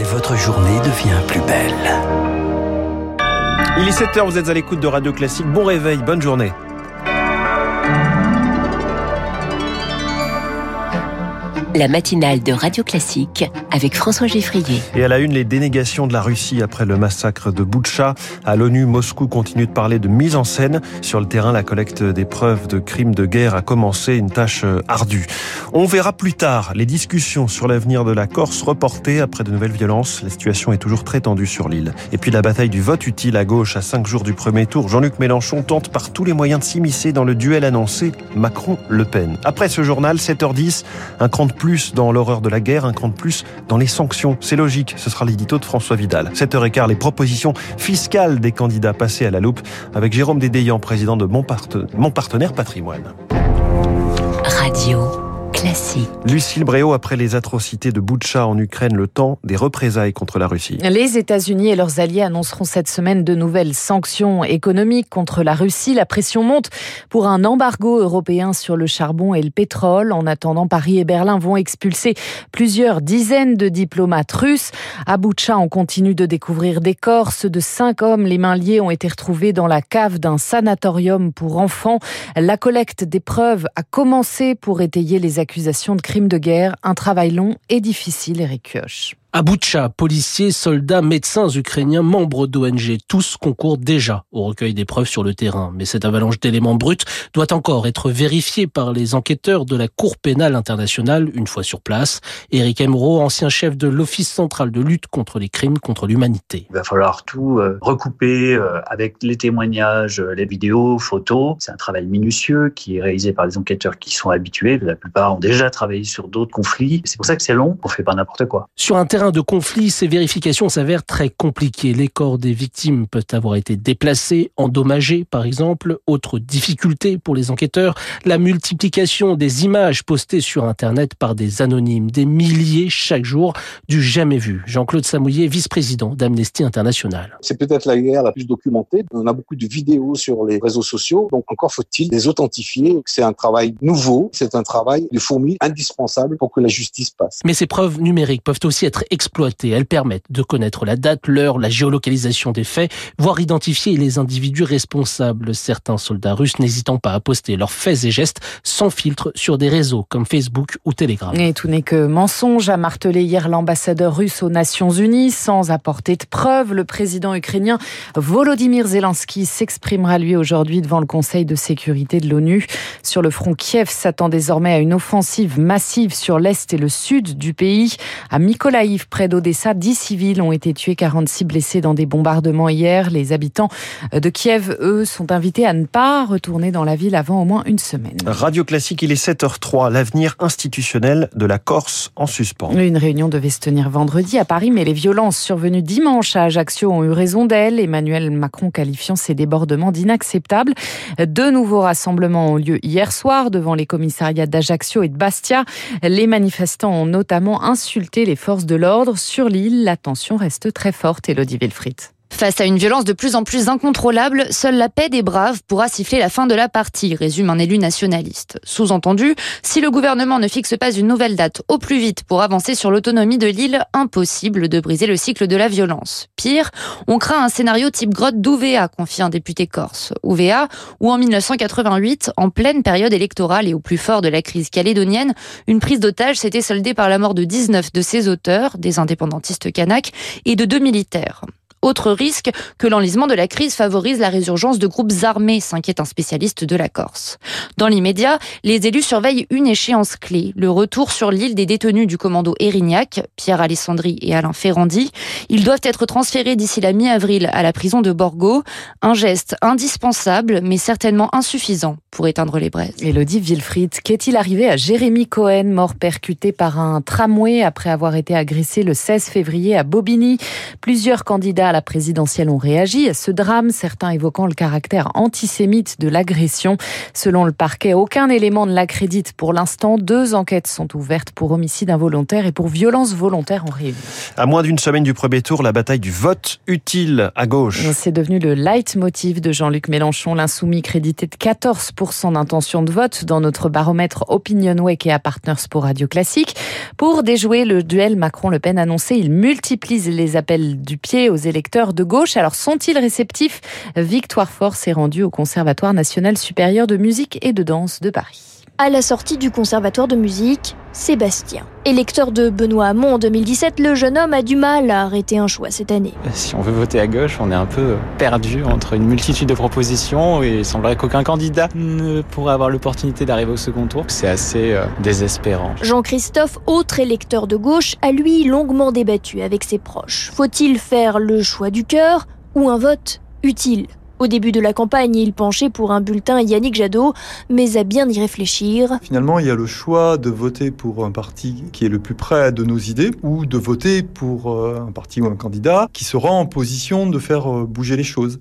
et votre journée devient plus belle. Il est 7h, vous êtes à l'écoute de Radio Classique. Bon réveil, bonne journée. La matinale de Radio Classique avec François Geffrier. Et à la une, les dénégations de la Russie après le massacre de Boutcha. À l'ONU, Moscou continue de parler de mise en scène. Sur le terrain, la collecte des preuves de crimes de guerre a commencé, une tâche euh, ardue. On verra plus tard les discussions sur l'avenir de la Corse reportées après de nouvelles violences. La situation est toujours très tendue sur l'île. Et puis la bataille du vote utile à gauche à cinq jours du premier tour. Jean-Luc Mélenchon tente par tous les moyens de s'immiscer dans le duel annoncé Macron-Le Pen. Après ce journal, 7h10, un cran de plus dans l'horreur de la guerre, un cran de plus dans les sanctions. C'est logique, ce sera l'édito de François Vidal. 7h15, les propositions fiscales des candidats passés à la loupe avec Jérôme Dédéian, président de Mon, Mon Partenaire Patrimoine. Radio. Classique. Lucille Bréau, après les atrocités de Boutcha en Ukraine, le temps des représailles contre la Russie. Les États-Unis et leurs alliés annonceront cette semaine de nouvelles sanctions économiques contre la Russie. La pression monte pour un embargo européen sur le charbon et le pétrole. En attendant, Paris et Berlin vont expulser plusieurs dizaines de diplomates russes. À Boutcha, on continue de découvrir des corps. Ceux de cinq hommes, les mains liées, ont été retrouvés dans la cave d'un sanatorium pour enfants. La collecte des preuves a commencé pour étayer les accusations accusation de crimes de guerre, un travail long et difficile, Eric Kioch. À Boutcha, policiers, soldats, médecins ukrainiens, membres d'ONG, tous concourent déjà au recueil des preuves sur le terrain. Mais cette avalanche d'éléments bruts doit encore être vérifiée par les enquêteurs de la Cour pénale internationale une fois sur place. Éric Emeraud, ancien chef de l'Office central de lutte contre les crimes contre l'humanité. Il va falloir tout euh, recouper euh, avec les témoignages, euh, les vidéos, photos. C'est un travail minutieux qui est réalisé par des enquêteurs qui sont habitués. La plupart ont déjà travaillé sur d'autres conflits. C'est pour ça que c'est long. On fait pas n'importe quoi. Sur un de conflit, ces vérifications s'avèrent très compliquées. Les corps des victimes peuvent avoir été déplacés, endommagés par exemple. Autre difficulté pour les enquêteurs, la multiplication des images postées sur Internet par des anonymes, des milliers chaque jour, du jamais vu. Jean-Claude Samouillet, vice-président d'Amnesty International. C'est peut-être la guerre la plus documentée. On a beaucoup de vidéos sur les réseaux sociaux, donc encore faut-il les authentifier. C'est un travail nouveau, c'est un travail de fourmi indispensable pour que la justice passe. Mais ces preuves numériques peuvent aussi être exploitées. Elles permettent de connaître la date, l'heure, la géolocalisation des faits, voire identifier les individus responsables. Certains soldats russes n'hésitant pas à poster leurs faits et gestes sans filtre sur des réseaux comme Facebook ou Telegram. Et tout n'est que mensonge, a martelé hier l'ambassadeur russe aux Nations Unies sans apporter de preuves. Le président ukrainien Volodymyr Zelensky s'exprimera lui aujourd'hui devant le Conseil de sécurité de l'ONU. Sur le front, Kiev s'attend désormais à une offensive massive sur l'est et le sud du pays. À Mykolaiv, près d'Odessa, 10 civils ont été tués, 46 blessés dans des bombardements hier. Les habitants de Kiev, eux, sont invités à ne pas retourner dans la ville avant au moins une semaine. Radio Classique, il est 7h03. L'avenir institutionnel de la Corse en suspens. Une réunion devait se tenir vendredi à Paris, mais les violences survenues dimanche à Ajaccio ont eu raison d'elle. Emmanuel Macron qualifiant ces débordements d'inacceptables. Deux nouveaux rassemblements ont lieu hier soir devant les commissariats d'Ajaccio et de Bastia. Les manifestants ont notamment insulté les forces de l'ordre sur l'île, la tension reste très forte, Elodie Wilfried. Face à une violence de plus en plus incontrôlable, seule la paix des braves pourra siffler la fin de la partie, résume un élu nationaliste. Sous-entendu, si le gouvernement ne fixe pas une nouvelle date au plus vite pour avancer sur l'autonomie de l'île, impossible de briser le cycle de la violence. Pire, on craint un scénario type grotte d'Ouvéa, confie un député corse. Ouvéa, où en 1988, en pleine période électorale et au plus fort de la crise calédonienne, une prise d'otage s'était soldée par la mort de 19 de ses auteurs, des indépendantistes kanaks, et de deux militaires. Autre risque que l'enlisement de la crise favorise la résurgence de groupes armés, s'inquiète un spécialiste de la Corse. Dans l'immédiat, les élus surveillent une échéance clé, le retour sur l'île des détenus du commando Erignac, Pierre Alessandri et Alain Ferrandi. Ils doivent être transférés d'ici la mi-avril à la prison de Borgo, un geste indispensable mais certainement insuffisant pour éteindre les braises. Elodie Wilfried, qu'est-il arrivé à Jérémy Cohen, mort percuté par un tramway après avoir été agressé le 16 février à Bobigny? Plusieurs candidats à la présidentielle ont réagi à ce drame, certains évoquant le caractère antisémite de l'agression. Selon le parquet, aucun élément ne l'accrédite pour l'instant. Deux enquêtes sont ouvertes pour homicide involontaire et pour violence volontaire en réunion. À moins d'une semaine du premier tour, la bataille du vote utile à gauche. C'est devenu le leitmotiv de Jean-Luc Mélenchon, l'insoumis crédité de 14% d'intention de vote dans notre baromètre OpinionWay et à Partners pour Radio Classique. Pour déjouer le duel Macron-Le Pen annoncé, il multiplie les appels du pied aux de gauche. Alors sont-ils réceptifs? Victoire Force est rendue au Conservatoire national supérieur de musique et de danse de Paris. À la sortie du conservatoire de musique, Sébastien. Électeur de Benoît Hamon en 2017, le jeune homme a du mal à arrêter un choix cette année. Si on veut voter à gauche, on est un peu perdu entre une multitude de propositions et il semblerait qu'aucun candidat ne pourrait avoir l'opportunité d'arriver au second tour. C'est assez euh, désespérant. Jean-Christophe, autre électeur de gauche, a lui longuement débattu avec ses proches. Faut-il faire le choix du cœur ou un vote utile? Au début de la campagne, il penchait pour un bulletin Yannick Jadot, mais à bien y réfléchir. Finalement, il y a le choix de voter pour un parti qui est le plus près de nos idées ou de voter pour euh, un parti ou un candidat qui sera en position de faire euh, bouger les choses.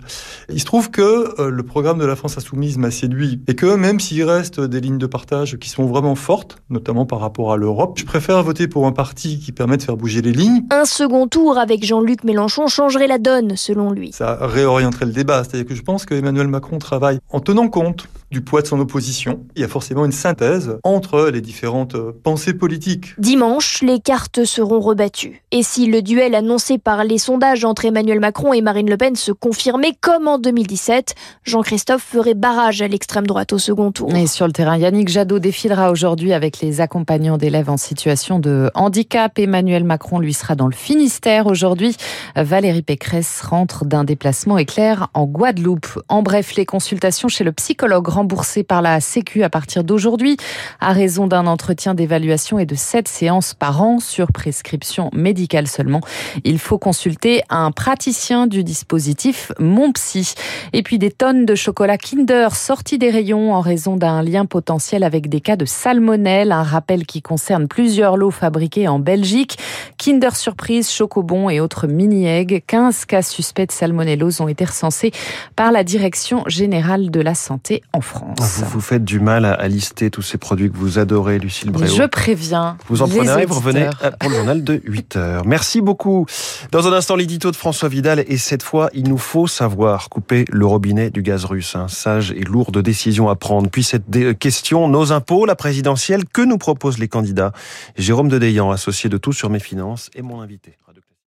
Il se trouve que euh, le programme de la France Insoumise m'a séduit et que même s'il reste des lignes de partage qui sont vraiment fortes, notamment par rapport à l'Europe, je préfère voter pour un parti qui permet de faire bouger les lignes. Un second tour avec Jean-Luc Mélenchon changerait la donne, selon lui. Ça réorienterait le débat, c'est-à-dire que je pense que Emmanuel Macron travaille en tenant compte du poids de son opposition. Il y a forcément une synthèse entre les différentes euh, pensées politiques. Dimanche, les cartes seront rebattues. Et si le duel annoncé par les sondages entre Emmanuel Macron et Marine Le Pen se confirmait comme en 2017, Jean-Christophe ferait barrage à l'extrême droite au second tour. Et sur le terrain, Yannick Jadot défilera aujourd'hui avec les accompagnants d'élèves en situation de handicap. Emmanuel Macron lui sera dans le Finistère aujourd'hui. Valérie Pécresse rentre d'un déplacement éclair en Guadeloupe. En bref, les consultations chez le psychologue remboursées par la Sécu à partir d'aujourd'hui, à raison d'un entretien d'évaluation et de sept séances par an sur prescription médicale seulement. Il faut consulter un praticien du dispositif Mon Psy. Et puis des tonnes de chocolat Kinder sortis des rayons en raison d'un lien potentiel avec des cas de salmonelle, un rappel qui concerne plusieurs lots fabriqués en Belgique. Kinder Surprise, Chocobon et autres mini-eggs. 15 cas suspects de salmonellose ont été recensés par la Direction générale de la santé en France. Vous vous faites du mal à lister tous ces produits que vous adorez, Lucille Bréau. Je préviens. Vous en prenez un et vous revenez pour le journal de 8 heures. Merci beaucoup. Dans un instant, l'édito de François Vidal. Et cette fois, il nous faut savoir couper le robinet du gaz russe. Un sage et lourde décision à prendre. Puis cette dé- question, nos impôts, la présidentielle, que nous proposent les candidats? Jérôme Dedeyan, associé de Tout sur mes finances, est mon invité.